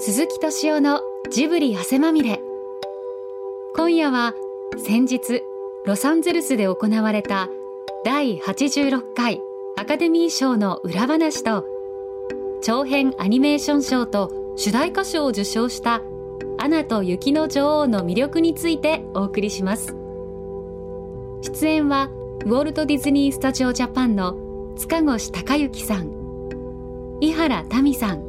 鈴木敏夫のジブリ汗まみれ。今夜は先日ロサンゼルスで行われた第86回アカデミー賞の裏話と長編アニメーション賞と主題歌賞を受賞したアナと雪の女王の魅力についてお送りします。出演はウォルト・ディズニー・スタジオ・ジャパンの塚越隆之さん井原民さん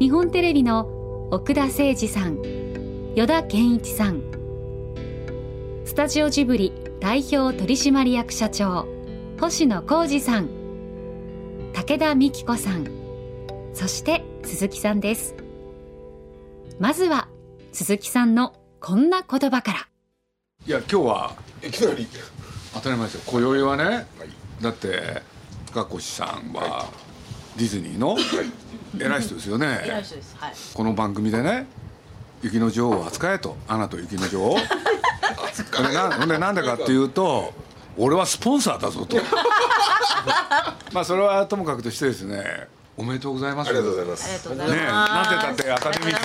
日本テレビの奥田誠二さん依田健一さんスタジオジブリ代表取締役社長星野浩二さん武田美希子さんそして鈴木さんです。まずは鈴木さんのこんな言葉から。いや今日はいきなり。当たり前ですよ。今宵はね、だって塚越さんはディズニーの偉い人ですよね、偉い人です。はい。この番組でね雪の女王を扱えと。アナと雪の女王ほんでなほんでなんでかっていうと俺はスポンサーだぞと。まあそれはともかくとしてですねおめでとうございます。ありがとうございます。ねえなんてたってアカデミー賞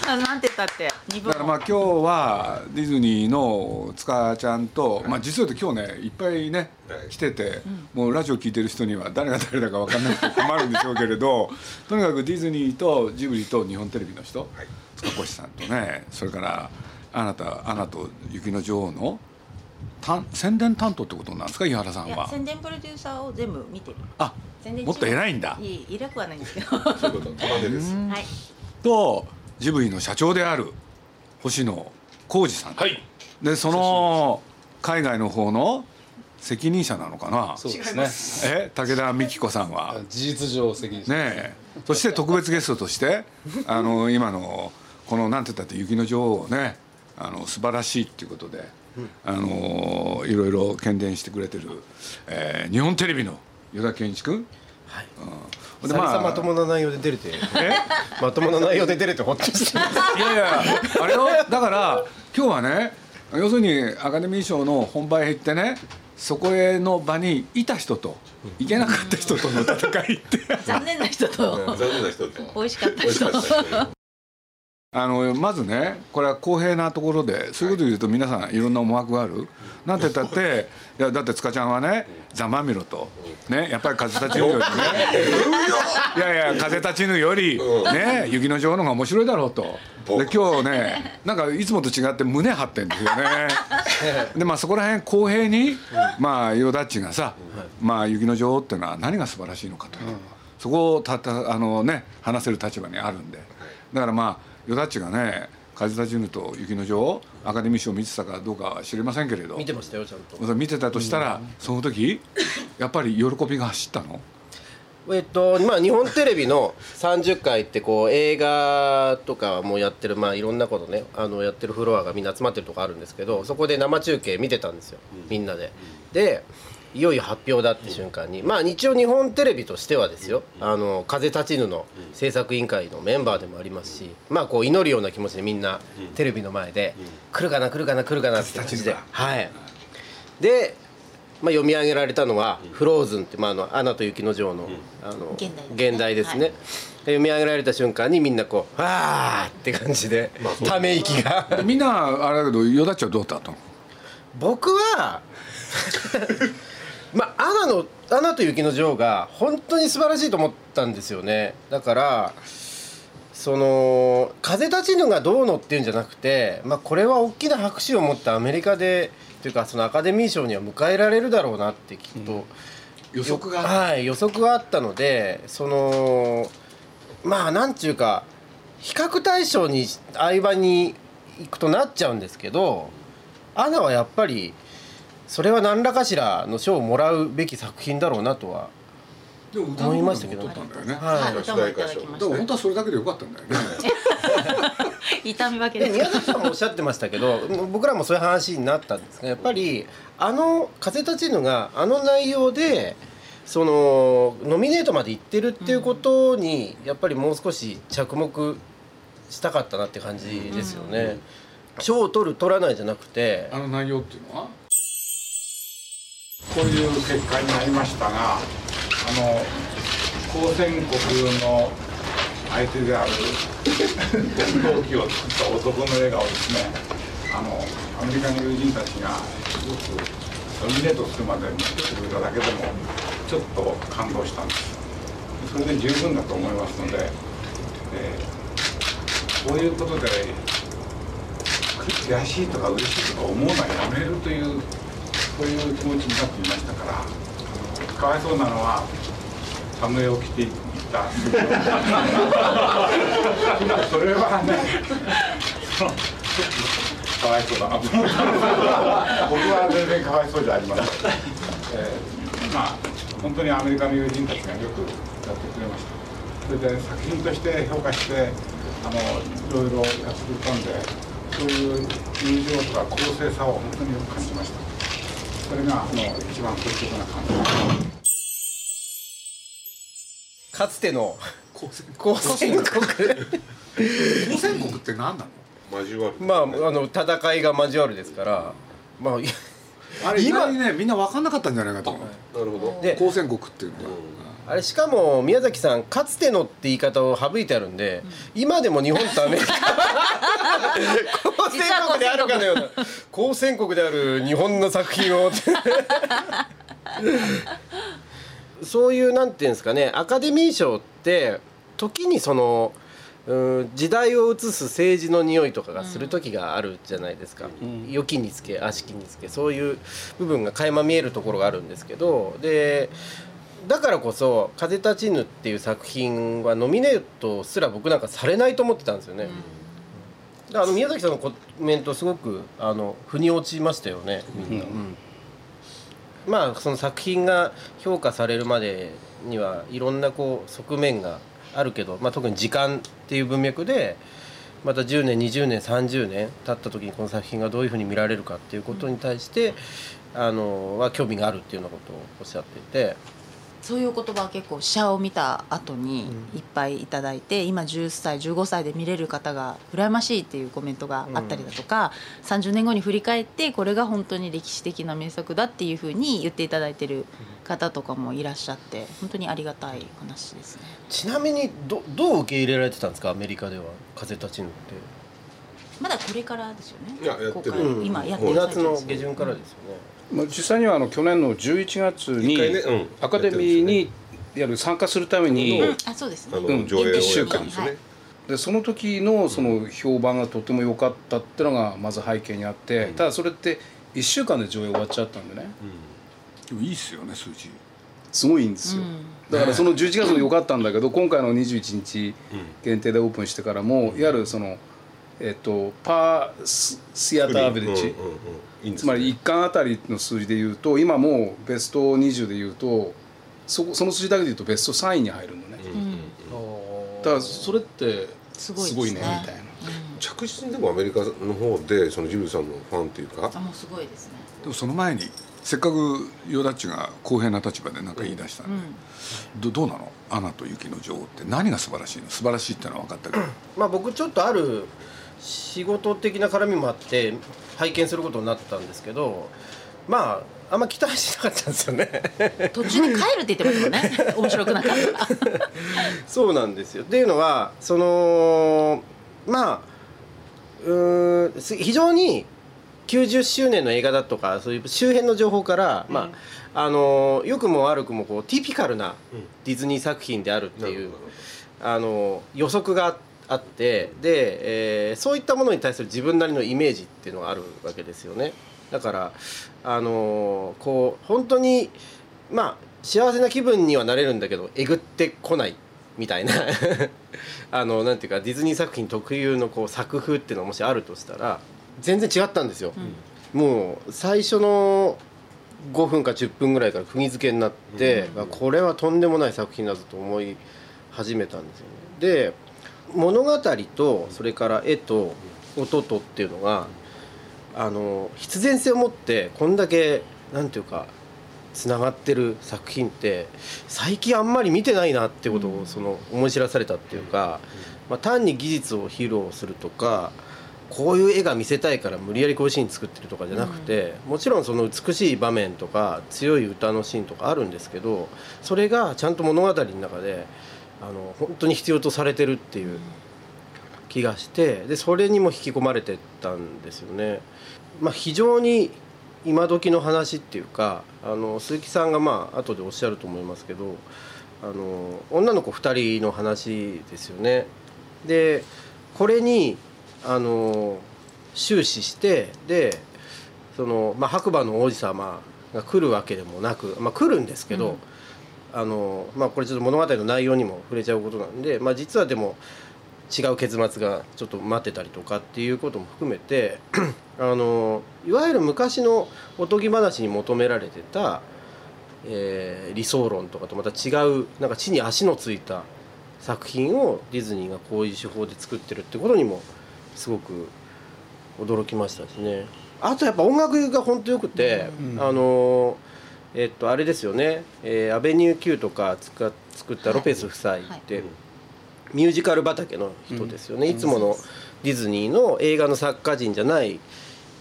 賞。なんてたって。だからまあ今日はディズニーの塚ちゃんと、まあ実を言うと今日ねいっぱいねはい。来てて、もうラジオ聞いてる人には誰が誰だか分かんなくて困るんでしょうけれどとにかくディズニーとジブリと日本テレビの人、はい。塚越さんとねそれからあなたアナと雪の女王のた宣伝担当ってことなんですか井原さんいやは。宣伝プロデューサーを全部見てる。あもっと偉いんだ。いい偉くはないんですけど。そういうこと玉手です。はい。とジブリの社長である星野浩二さん、はい。でその海外の方の責任者なのかな？そうですね。え武田美希子さんは？事実上責任者。ねえ。そして特別ゲストとしてあの今のこのなんて言ったって雪の女王をねあの素晴らしいっていうことで、あのいろいろ喧伝してくれてる、えー日本テレビの依田健一君。はい。で久々まともな内容で出れて、え？まともな内容で出れてほっとし。いやいやあれよ。だから今日はね要するにアカデミー賞の本番へ行ってねそこへの場にいた人と行けなかった人との戦いって。残念な人と。残念な人と。美味しかった人。あのまずねこれは公平なところでそういうことを言うと皆さんいろんな思惑がある。なんて言ったってい。やだって塚ちゃんはね「ざまみろ」とねやっぱり風立ちぬよりね。いやいや風立ちぬよりね雪の女王の方が面白いだろうと。で今日ねなんかいつもと違って胸張ってんですよね。でまあそこら辺公平にまあヨダッチがさまあ雪の女王っていうのは何が素晴らしいのかとそこをたたあのね話せる立場にあるんで。だからまあヨダッチがね風立ちぬと雪の女王アカデミー賞見てたかどうかは知りませんけれど見てましたよちゃんと。見てたとしたらその時やっぱり喜びが走ったの？えっとまあ日本テレビの30回ってこう映画とかもやってるまあいろんなことねあのやってるフロアがみんな集まってるとこあるんですけどそこで生中継見てたんですよみんなで。でいよいよ発表だって瞬間に。まあ一応日本テレビとしてはですよ「あの風立ちぬ」の制作委員会のメンバーでもありますしまあこう祈るような気持ちでみんなテレビの前で「来るかな来るかな来るかな」って感じで。はい。でまあ、読み上げられたのは「フローズン」って、まあ、あの「アナと雪の女王の」あの現代ですね。現代ですね、はい。で読み上げられた瞬間にみんなこう「わー」って感じでため息が。みんなあれだけどヨダッチはどうだったの？僕は まあアナの「アナと雪の女王」が本当に素晴らしいと思ったんですよね。だからその「風立ちぬ」がどうのっていうんじゃなくて、まあ、これは大きな拍手を持ってアメリカでというかそのアカデミー賞には迎えられるだろうなってきっと、予測がはい予測があったのでそのまあなんちゅうか比較対象に相場に行くとなっちゃうんですけどアナはやっぱりそれは何らかしらの賞をもらうべき作品だろうなとはでも歌思いましたけど取ったんだよね。ははい。歌もいただきました。ら本当はそれだけでよかったんだよね。痛み分けい。で宮崎さんもおっしゃってましたけど 僕らもそういう話になったんですがやっぱりあの「風立ちぬ」があの内容でそのノミネートまで行ってるっていうことにやっぱりもう少し着目したかったなって感じですよね。賞を取る取らないじゃなくて。あの内容っていうのは？こういう結果になりましたがあの高専国の相手である 戦闘機を作った男の笑顔ですね。あのアメリカの友人たちがすごくノミネートするまでにしてくれただけでもちょっと感動したんです。それで十分だと思いますので、えーこういうことで悔しいとか嬉しいとか思うのはやめるというそういう気持ちになっていましたからかわいそうなのはサムエを着ていった。それはねかわいそうだな僕は全然かわいそうじゃありません、えーまあ本当にアメリカの友人たちがよくやってくれました。それで作品として評価してあのいろいろやってくれたんでそういう友情とか公正さを本当によく感じました。それがあの一番率直な感じ。かつての高専国。当選国って何なの？交わる。まああの戦いが交わるですから。まあいあれ今ねみんな分かんなかったんじゃないかと思う。なるほど。で当選国っていうのは、あれしかも宮崎さんかつてのって言い方を省いてあるんで、今でも日本とアメリカ。公戦国であるかのような公戦国である日本の作品を。そういうなんていうんですかねアカデミー賞って時にそのうん時代を映す政治の匂いとかがする時があるじゃないですか、良きにつけ悪しきにつけ。そういう部分が垣間見えるところがあるんですけどでだからこそ「風立ちぬ」っていう作品はノミネートすら僕なんかされないと思ってたんですよね。だからあの宮崎さんのコメントすごくあの腑に落ちましたよねみんな。うんまあその作品が評価されるまでにはいろんなこう側面があるけど、まあ、特に時間っていう文脈でまた10年20年30年経った時にこの作品がどういうふうに見られるかっていうことに対して、あのは興味があるっていうようなことをおっしゃっていて。そういう言葉は結構試写を見た後にいっぱいいただいて、今10歳15歳で見れる方が羨ましいっていうコメントがあったりだとか、30年後に振り返ってこれが本当に歴史的な名作だっていうふうに言っていただいてる方とかもいらっしゃって本当にありがたい話ですね。ちなみにどどう受け入れられてたんですか？アメリカでは「風立ちぬ」って。まだこれからですよね。いややってる。今やって2る最中月の下旬からですよね、まあ実際にはあの去年の11月にねうん。アカデミーにやる参加するためにうん。あそうですね。あのうん。上映をや一週間ですね、でその時のその評判がとても良かったってのがまず背景にあってただそれって1週間で上映終わっちゃったんでね。でもいいっすよね数字。すごいいいんですよ、だからその11月も良かったんだけど今回の21日限定でオープンしてからもいわゆるそのえっとパースシアターアベレッジ、うんうんうんいいんですつまり1巻あたりの数字でいうと今もうベスト20でいうとそその数字だけでいうとベスト3位に入るのね、だからそれってすごいね。すごいねみたいな。着実にでもアメリカの方でそのジブリさんのファンっていうか？あもうすごいですね。でもその前にせっかくヨダッチが公平な立場で何か言い出したん。で、どどうなの「アナと雪の女王」って何が素晴らしいの？素晴らしいってのは分かったけど。まあ僕ちょっとある仕事的な絡みもあって拝見することになったんですけどまああんま期待しなかったんですよね。途中で帰るって言ってましたもんね。面白くなかった。ら。そうなんですよ。っていうのはそのまあうーんす非常に90周年の映画だとかそういう周辺の情報から、まああの良くも悪くもこうティピカルなディズニー作品であるっていう、あの予測があってで、えーそういったものに対する自分なりのイメージっていうのがあるわけですよね。だからあのこう本当にまあ幸せな気分にはなれるんだけどえぐってこないみたいな。あのなんていうかディズニー作品特有のこう作風っていうのがもしあるとしたら全然違ったんですよ、もう最初の5分か10分ぐらいから釘付けになって、あこれはとんでもない作品だぞと思い始めたんですよね。で物語とそれから絵と音とっていうのがあの必然性を持ってこんだけなんていうかつながってる作品って最近あんまり見てないなってことをその思い知らされたっていうか、まあ、単に技術を披露するとかこういう絵が見せたいから無理やりこういうシーン作ってるとかじゃなくて、もちろんその美しい場面とか強い歌のシーンとかあるんですけどそれがちゃんと物語の中であの本当に必要とされてるっていう気がしてでそれにも引き込まれてったんですよね。まあ、非常に今時の話っていうかあの鈴木さんがまあ後でおっしゃると思いますけどあの女の子2人の話ですよね。でこれにあの終始してでその、まあ、白馬の王子様が来るわけでもなく、まあ、来るんですけど、あのまあ、これちょっと物語の内容にも触れちゃうことなんで、まあ、実はでも違う結末がちょっと待ってたりとかっていうことも含めて あのいわゆる昔のおとぎ話に求められてた、えー理想論とかとまた違うなんか地に足のついた作品をディズニーがこういう手法で作ってるってことにもすごく驚きましたしね。あとやっぱ音楽が本当よくて、あのえっとあれですよね、えーアベニュー Q とか作ったロペス夫妻って、ミュージカル畑の人ですよね、いつものディズニーの映画の作家陣じゃない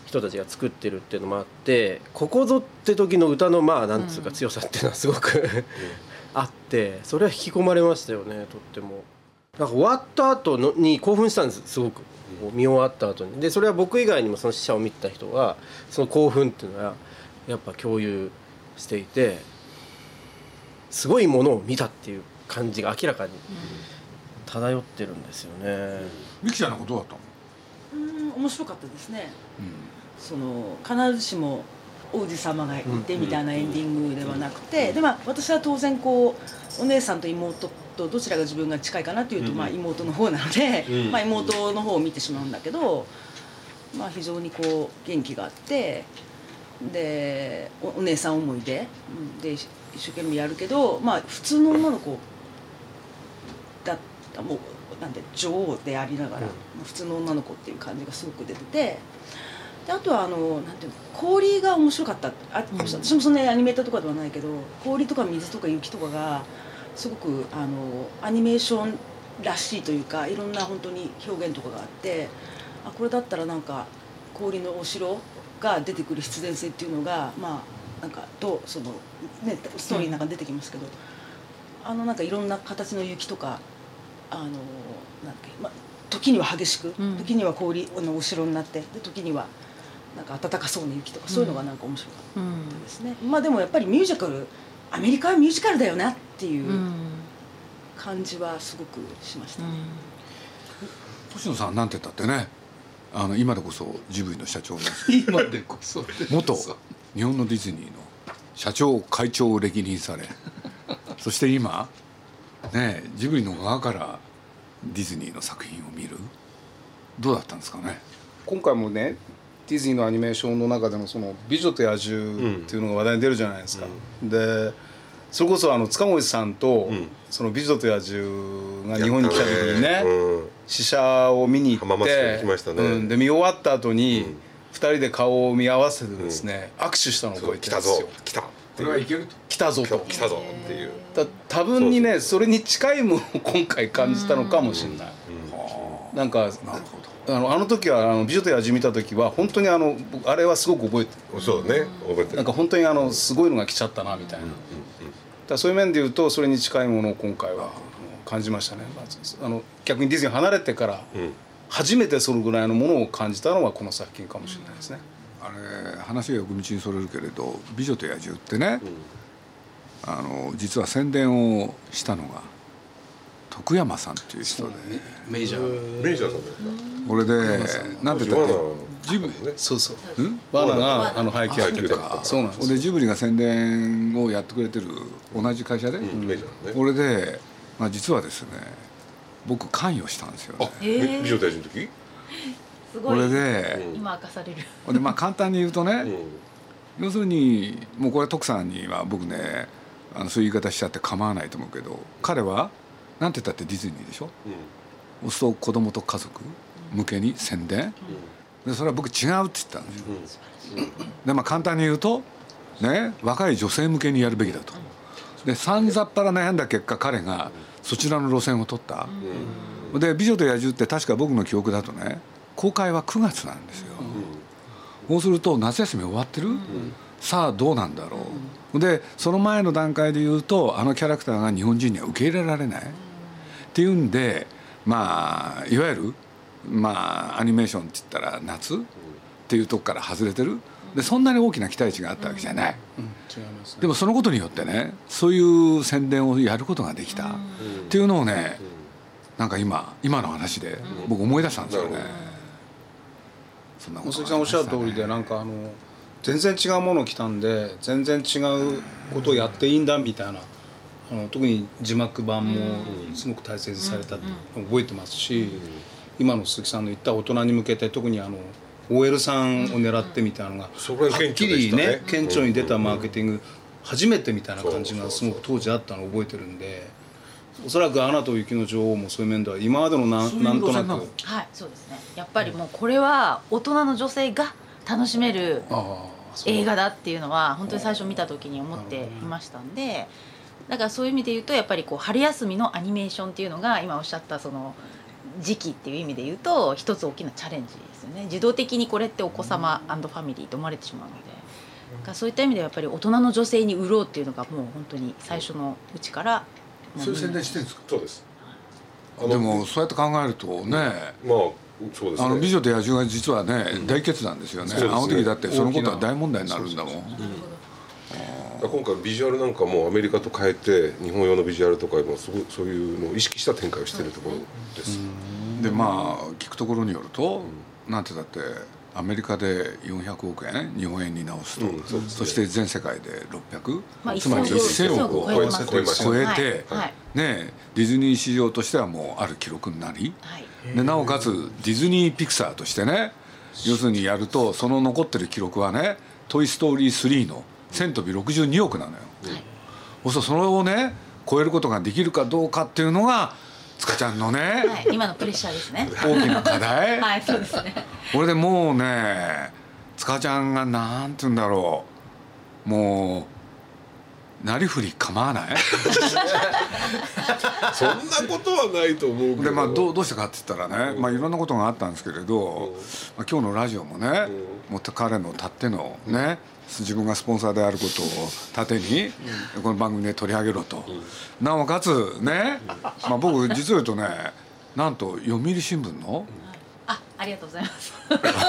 人たちが作ってるっていうのもあってここぞって時の歌のまあなんつうか強さっていうのはすごく、あってそれは引き込まれましたよねとっても。なんか終わった後のに興奮したんですすごく。見終わった後に。でそれは僕以外にもその死者を見た人はその興奮っていうのはやっぱ共有していてすごいものを見たっていう感じが明らかに漂ってるんですよね。ミキちゃんのことどうだったの？うん面白かったですね、その必ずしも王子様がいてみたいなエンディングではなくて、でまあ私は当然こうお姉さんと妹とどちらが自分が近いかなというと、まあ、妹の方なので、まあ、妹の方を見てしまうんだけど、まあ、非常にこう元気があってでおお姉さん思いでうんで一生懸命やるけど、まあ、普通の女の子だったもうなんで女王でありながら、普通の女の子っていう感じがすごく出ててであとはあのなんていうの氷が面白かった。あ、私もそんなにアニメーターとかではないけど氷とか水とか雪とかがすごくあのアニメーションらしいというかいろんな本当に表現とかがあってあこれだったらなんか氷のお城が出てくる必然性っていうのがまあなんかどうそのねストーリーの中に出てきますけど、あのなんかいろんな形の雪とかあのなんだっけ、まあ、時には激しく、うん。時には氷のお城になってで時にはなんか暖かそうな雪とかそういうのがなんか面白かったうんですね、まあでもやっぱりミュージカルアメリカはミュージカルだよなっていううん。感じはすごくしました。ね、星野さんなんて言ったってねあの今でこそジブリの社長です 今でこそ元日本のディズニーの社長会長を歴任されそして今ねジブリの側からディズニーの作品を見る。どうだったんですかね？今回もねディズニーのアニメーションの中でのその「美女と野獣」っていうのが話題に出るじゃないですか。でそれこそあの塚越さんと、ん。その「美女と野獣」が日本に来た時にね、うん。試写を見に行浜って来ましたね。うん、で見終わった後に、うん。二人で顔を見合わせてですね、握手したのを覚えて来たんですよ。来た。これはいけると。来たぞと。来たぞっていう。だ多分にねそれに近いものを今回感じたのかもしれない。なんかあのあの時はあの「美女と野獣」見た時は本当にあの僕あれはすごく覚えてそうね。覚えてる。なんか本当にあのすごいのが来ちゃったなみたいな、だそういう面で言うとそれに近いものを今回は感じましたね、あの逆にディズニー離れてからうん。初めてそのぐらいのものを感じたのはこの作品かもしれないですね、あれ話が横道にそれるけれど「美女と野獣」ってね、あの実は宣伝をしたのが徳山さんっていう人で。メジャーメジャーさんだよこれでなんて言ったってジブねそうそう。ワーナーがあの配給やってそうなんです。よでジブリが宣伝をやってくれてる同じ会社で、うんメジャーね。これで、まあ、実はですね僕関与したんですよね。あえ美女と野獣の時？こすごい。れで、今明かされる。でまあ簡単に言うとね、うん。要するにもうこれ徳さんには僕ねあのそういう言い方しちゃって構わないと思うけど彼はなんて言ったってディズニーでしょ？そうすると子供と家族向けに宣伝？でそれは僕違うって言ったんですよ。でまあ簡単に言うとね若い女性向けにやるべきだと。でさんざっぱら悩んだ結果彼がそちらの路線を取った。で「美女と野獣」って確か僕の記憶だとね公開は9月なんですよ。そうすると夏休み終わってる、さあどうなんだろう、でその前の段階で言うとあのキャラクターが日本人には受け入れられない。っていうんでまあいわゆるまあアニメーションって言ったら夏？っていうとこから外れてる？でそんなに大きな期待値があったわけじゃない、うん。違いますね。でもそのことによってねそういう宣伝をやることができた。っていうのをねなんか今今の話で僕思い出したんですよね。そんなこと鈴木さんおっしゃる通りでなんかあの全然違うものを着たんで全然違うことをやっていいんだみたいなあの特に字幕版もすごく大切にされたのを覚えてますし今の鈴木さんの言った大人に向けて特にあの OL さんを狙ってみたいなのがそれがはっきりね顕著に出たマーケティング初めてみたいな感じがすごく当時あったのを覚えてるんでおそらく「アナと雪の女王」もそういう面では今までのなそういうなんとなく。はいそうですね。やっぱりもうこれは大人の女性が楽しめる映画だっていうのは本当に最初見た時に思っていましたんでだからそういう意味で言うとやっぱりこう春休みのアニメーションっていうのが今おっしゃったその時期っていう意味で言うと一つ大きなチャレンジですよね。自動的にこれってお子様ファミリーと思われてしまうので。だそういった意味ではやっぱり大人の女性に売ろうっていうのがもう本当に最初のうちからもそういう宣伝してるんですか？そうです。でもそうやって考えるとねまあそうですね。あの美女と野獣が実はね大決断ですよね。ね。あの時だってそのことは大問題になるんだもん今回ビジュアルなんかもアメリカと変えて日本用のビジュアルとかもすごいそういうのを意識した展開をしているところです、でまあ聞くところによるとなんてだってアメリカで400億円日本円に直すと、うんそすね。そして全世界で600、まあつまり1000 1000億を超え超えて、はい。はい。ねディズニー市場としてはもうある記録になり、はい。でなおかつディズニーピクサーとしてね要するにやるとその残ってる記録はね「トイ・ストーリー3」の1000飛び62億なのよ。そうするとそれをね超えることができるかどうかっていうのが塚ちゃんのね、はい、今のプレッシャーですね。大きな課題、はいそうですね。これでもうね塚ちゃんがなんて言うんだろう。もうなりふり構わない。そんなことはないと思うけど。でまあどうどうしたかって言ったらね、まあ、いろんなことがあったんですけれど、まあ、今日のラジオもね、もっと彼のたってのね、自分がスポンサーであることを盾に、この番組で取り上げろと、なおかつね、まあ、僕実を言うとねなんと読売新聞の？あありがとうございます。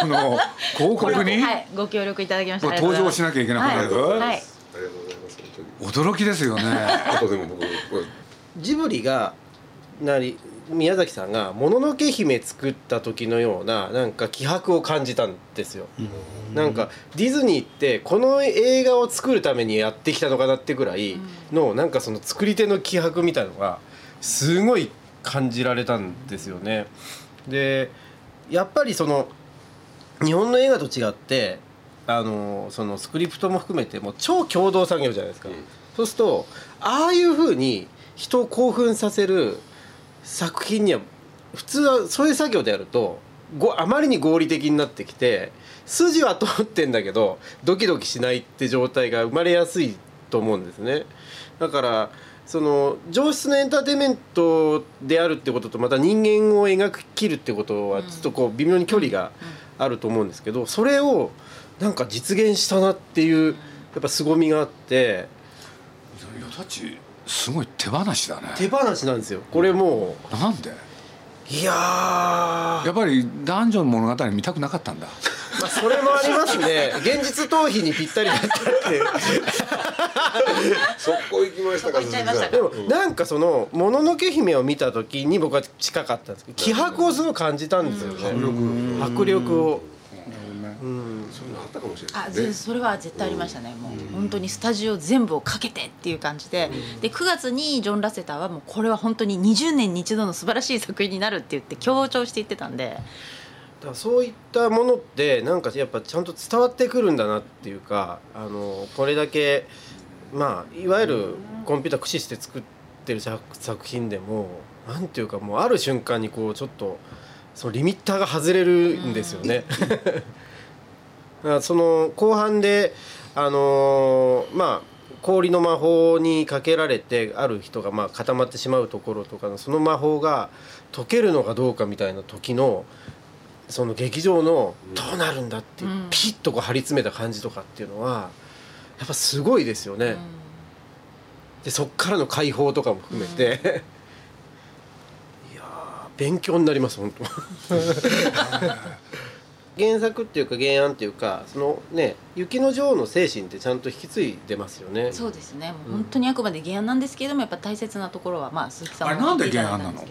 あの広告に？はいご協力いただきました。登場しなきゃいけなくなる、はい、はい。ありがとうございます本当に。驚きですよね。あとでも僕これジブリがなり宮崎さんが「もののけ姫」作った時のようななんか気迫を感じたんですよ。なんかディズニーってこの映画を作るためにやってきたのかなってぐらいのなんかその作り手の気迫みたいのがすごい感じられたんですよね。でやっぱりその日本の映画と違ってあのそのスクリプトも含めてもう超共同作業じゃないですか、そうするとああいうふうに人を興奮させる作品には普通はそういう作業でやるとごあまりに合理的になってきて筋は通ってんだけどドキドキしないって状態が生まれやすいと思うんですね。だからその上質のエンターテインメントであるってこととまた人間を描きるってことはちょっとこう微妙に距離があると思うんですけどそれをなんか実現したなっていうやっぱ凄みがあって。いやだちすごい手放しだね。手放しなんですよ。これもなんで？ういやー。やっぱり男女の物語見たくなかったんだ。まあそれもありますね。現実逃避にぴったりだったっていう。そこ行きましたかそこ行っちゃいましたかでもなんかその「もののけ姫」を見た時に僕は近かったんですけど気迫をすごい感じたんですよね。迫力をうん。そういうのあったかもしれなあいですねぜそれは絶対ありましたね、もう本当にスタジオ全部をかけてっていう感じで、で9月にジョン・ラセターはもうこれは本当に20年に一度の素晴らしい作品になるって言って強調して言ってたんで。だそういったものってなんかやっぱちゃんと伝わってくるんだなっていうかあのこれだけまあいわゆるコンピューター駆使して作ってる作作品でもなんていうかもうある瞬間にこうちょっとそのリミッターが外れるんですよね。その後半であのーまあ氷の魔法にかけられてある人がまあ固まってしまうところとかのその魔法が解けるのかどうかみたいな時のその劇場のどうなるんだっていう、うん。ピシッとこう張り詰めた感じとかっていうのはやっぱすごいですよね。でそっからの解放とかも含めて、勉強になります本当 原作っていうか原案っていうかそのね雪の女王の精神ってちゃんと引き継いでますよね。そうですね。もう本当にあくまで原案なんですけれどもやっぱ大切なところはまあ鈴木さんもあれなんで原案なの？い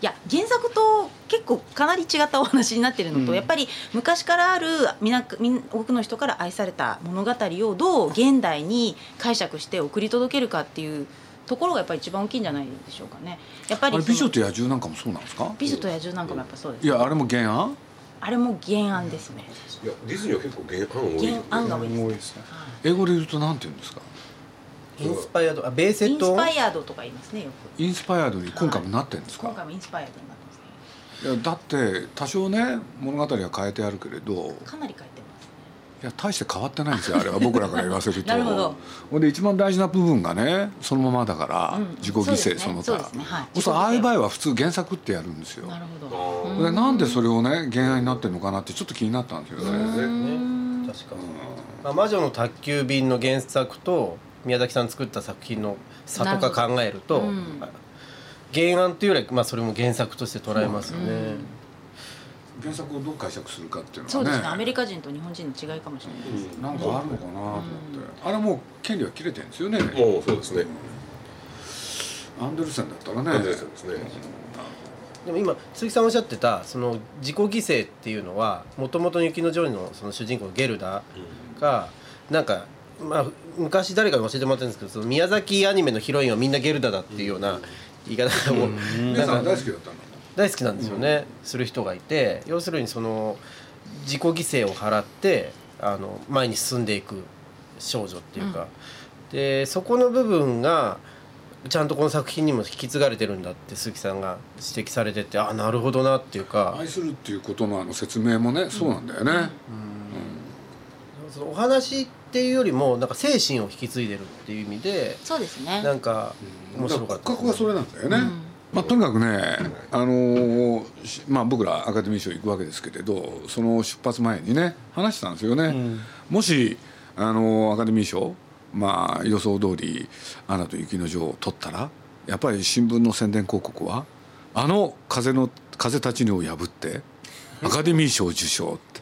や原作と結構かなり違ったお話になってるのと、うん。やっぱり昔からあるみなみん多くの人から愛された物語をどう現代に解釈して送り届けるかっていうところがやっぱり一番大きいんじゃないでしょうかね。やっぱり美女と野獣なんかもそうなんですか？美女と野獣なんかもやっぱそうです。いやあれも原案？あれも原案ですね。いやディズニーは結構原案多い。原案が多いです。多いですね。英語で言うとなんて言うんですか？インスパイアドあベーセット？インスパイアードとか言いますねよく。インスパイアードに今回もなってるんですか、今回もインスパイアードになってますね。いやだって多少ね物語は変えてあるけれどかなり書いていや大して変わってないんですよあれは。僕らから言わせると。なるほど。ほんで一番大事な部分がねそのままだから、うん自己犠牲その他そうですね。そうですね。はい。そうああいう場合は普通原作ってやるんですよ。なるほど。でなんでそれをね原案になってるのかなってちょっと気になったんですよね。ね。確かに、まあ、魔女の宅急便の原作と宮崎さん作った作品の差とか考えると原原案っていうよりは、まあ、それも原作として捉えますよね、原作をどう解釈するかっていうのそうですね。はねアメリカ人と日本人の違いかもしれないです、なんかあるのかなと思って、あれもう権利は切れてるんですよね。もうそうですね。アンデルセンだったらね。アンデルセンですね。でも今鈴木さんおっしゃってたその自己犠牲っていうのはもともと雪の女王のその主人公のゲルダがなんか、まあ、昔誰かに教えてもらってるんですけどその宮崎アニメのヒロインはみんなゲルダだっていうような言い方も皆さん大好きだったんだ大好きなんですよね、する人がいて要するにその自己犠牲を払ってあの前に進んでいく少女っていうか、でそこの部分がちゃんとこの作品にも引き継がれてるんだって鈴木さんが指摘されててあなるほどなっていうか。愛するっていうことのあの説明もねそうなんだよね、そのお話っていうよりもなんか精神を引き継いでるっていう意味でそうですね。なんか面白かった。骨格がそれなんだよね、まあ、とにかくね、あのーしまあ、僕らアカデミー賞行くわけですけれどその出発前にね話してたんですよね、もし、あのーアカデミー賞、まあ、予想通り「アナと雪の女王」を取ったらやっぱり新聞の宣伝広告はあの風の風立ちぬを破ってアカデミー賞受賞って。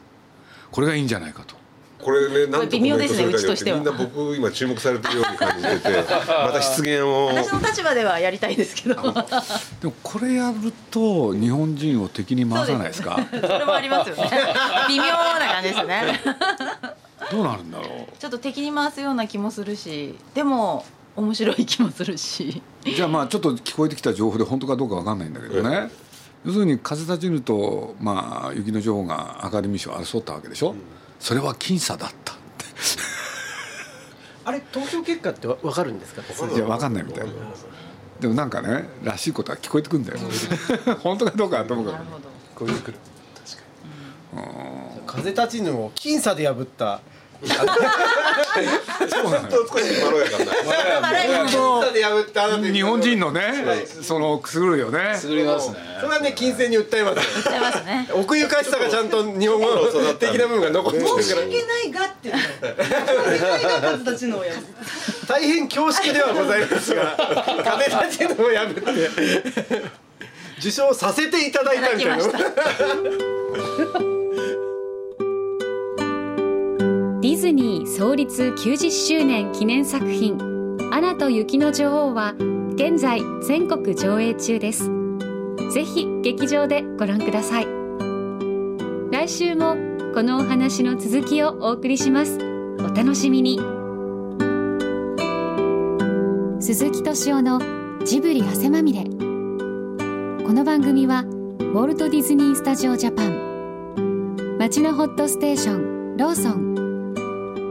これがいいんじゃないかと。これねなんとコメントするかによ微妙ですねうちとしては。ってみんな僕今注目されてるように感じてて また失言を。私の立場ではやりたいですけどでもこれやると日本人を敵に回さないですか？そ れもありますよね。微妙な感じですね。どうなるんだろう？ちょっと敵に回すような気もするしでも面白い気もするし。じゃあまあちょっと聞こえてきた情報で本当かどうかわかんないんだけどね、要するに風立ちぬと、まあ、雪の女王がアカデミー賞を争ったわけでしょ、それは僅差だった。っ てあれ投票結果ってわ分かるんですか？いやわかんないみたいな。でもなんかねらしいことは聞こえてくるんだよ本当かどうかはともか。くなるほど。こういうくる。風立ちぬを僅差で破った日本人のねそのくすぐるよね。作りますね。それはね金銭に訴えますありますね。奥ゆかしさがちゃんと日本語の的な部分が残ってるから。申し訳ないがっていうの。申し訳ないが数たちのをやる大変恐縮ではございますが 風立ちぬを破って。受賞させていただいたみたいなィズニー創立90周年記念作品「アナと雪の女王」は現在全国上映中です。ぜひ劇場でご覧ください。来週もこのお話の続きをお送りします。お楽しみに。鈴木敏夫のジブリ汗まみれ。この番組はウォルト・ディズニー・スタジオ・ジャパン。街のホットステーションローソン。